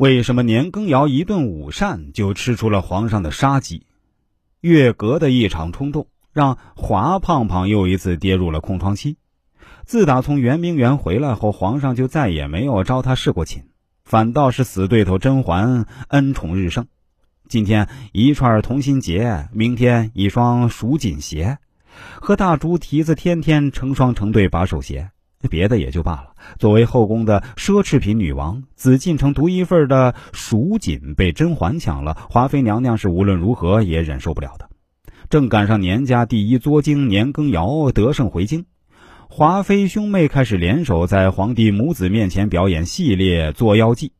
为什么年羹尧一顿午膳就吃出了皇上的杀机？月阁的一场冲动，让华胖胖又一次跌入了空窗期。自打从圆明园回来后，皇上就再也没有招他侍过寝，反倒是死对头甄嬛恩宠日盛。今天一串同心结，明天一双蜀锦鞋，和大猪蹄子天天成双成对把手鞋。别的也就罢了，作为后宫的奢侈品女王，紫禁城独一份的蜀锦被甄嬛抢了，华妃娘娘是无论如何也忍受不了的。正赶上年家第一作精年羹尧得胜回京，华妃兄妹开始联手在皇帝母子面前表演系列作妖记。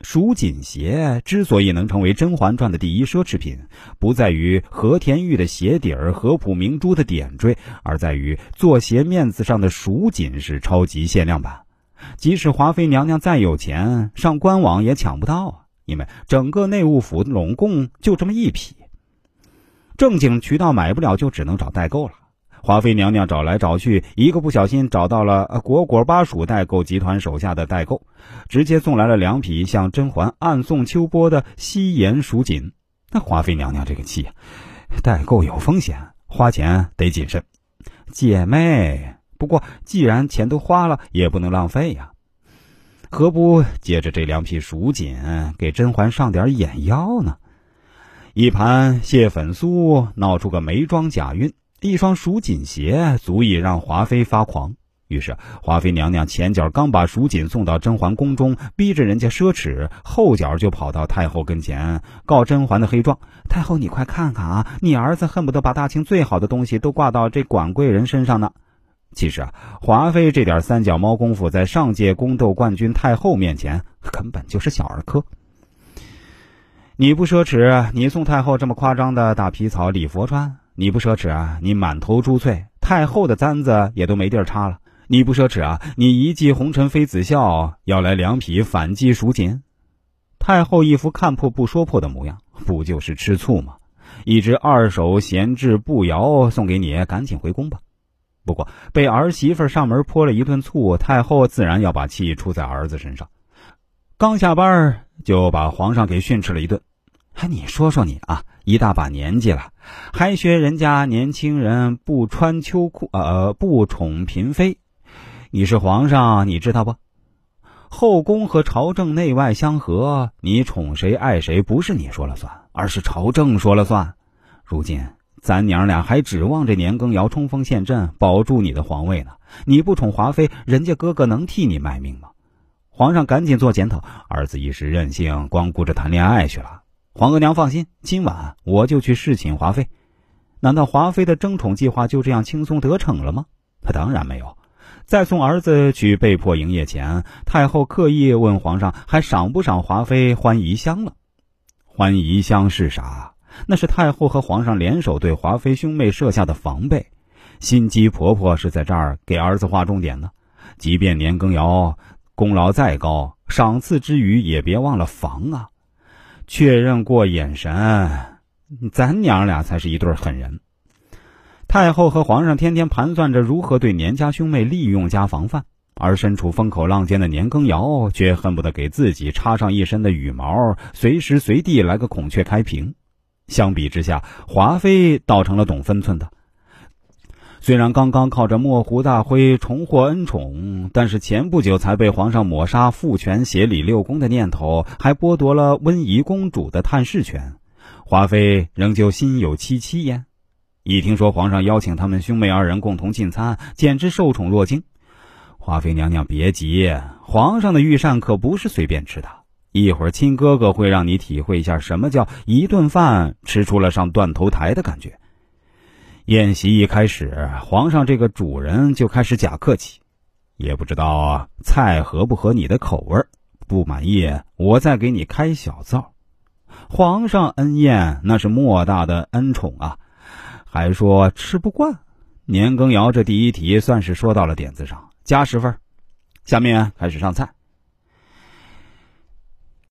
蜀锦鞋之所以能成为《甄嬛传》的第一奢侈品，不在于和田玉的鞋底儿、和普明珠的点缀，而在于做鞋面子上的蜀锦是超级限量版。即使华妃娘娘再有钱，上官网也抢不到啊！因为整个内务府拢共就这么一匹，正经渠道买不了，就只能找代购了。华妃娘娘找来找去，一个不小心找到了果果巴蜀代购集团手下的代购，直接送来了两匹向甄嬛暗送秋波的西颜蜀锦。那华妃娘娘这个气啊！代购有风险，花钱得谨慎。姐妹，不过既然钱都花了，也不能浪费呀，何不借着这两匹蜀锦给甄嬛上点眼药呢？一盘蟹粉酥闹出个眉庄假孕。一双蜀锦鞋足以让华妃发狂，于是华妃娘娘前脚刚把蜀锦送到甄嬛宫中，逼着人家奢侈，后脚就跑到太后跟前告甄嬛的黑状。太后，你快看看啊，你儿子恨不得把大清最好的东西都挂到这管贵人身上呢。其实啊，华妃这点三脚猫功夫，在上届宫斗冠军太后面前根本就是小儿科。你不奢侈，你送太后这么夸张的大皮草礼佛穿。你不奢侈啊！你满头珠翠，太后的簪子也都没地儿插了。你不奢侈啊！你一骑红尘妃子笑，要来两匹反击蜀锦。太后一副看破不说破的模样，不就是吃醋吗？一只二手闲置步摇送给你，赶紧回宫吧。不过被儿媳妇上门泼了一顿醋，太后自然要把气出在儿子身上。刚下班就把皇上给训斥了一顿。哎，你说说你啊！一大把年纪了，还学人家年轻人不穿秋裤，呃，不宠嫔妃。你是皇上，你知道不？后宫和朝政内外相合，你宠谁爱谁不是你说了算，而是朝政说了算。如今咱娘俩还指望着年羹尧冲锋陷阵，保住你的皇位呢。你不宠华妃，人家哥哥能替你卖命吗？皇上赶紧做检讨，儿子一时任性，光顾着谈恋爱去了。皇额娘放心，今晚我就去侍寝华妃。难道华妃的争宠计划就这样轻松得逞了吗？他当然没有。在送儿子去被迫营业前，太后刻意问皇上还赏不赏华妃欢宜香了。欢宜香是啥？那是太后和皇上联手对华妃兄妹设下的防备。心机婆婆是在这儿给儿子划重点呢。即便年羹尧功劳再高，赏赐之余也别忘了防啊。确认过眼神，咱娘俩才是一对狠人。太后和皇上天天盘算着如何对年家兄妹利用加防范，而身处风口浪尖的年羹尧却恨不得给自己插上一身的羽毛，随时随地来个孔雀开屏。相比之下，华妃倒成了懂分寸的。虽然刚刚靠着墨湖大辉重获恩宠，但是前不久才被皇上抹杀父权协理六宫的念头，还剥夺了温宜公主的探视权，华妃仍旧心有戚戚焉。一听说皇上邀请他们兄妹二人共同进餐，简直受宠若惊。华妃娘娘别急，皇上的御膳可不是随便吃的，一会儿亲哥哥会让你体会一下什么叫一顿饭吃出了上断头台的感觉。宴席一开始，皇上这个主人就开始假客气，也不知道菜合不合你的口味不满意，我再给你开小灶。皇上恩宴那是莫大的恩宠啊，还说吃不惯。年羹尧这第一题算是说到了点子上，加十分。下面开始上菜。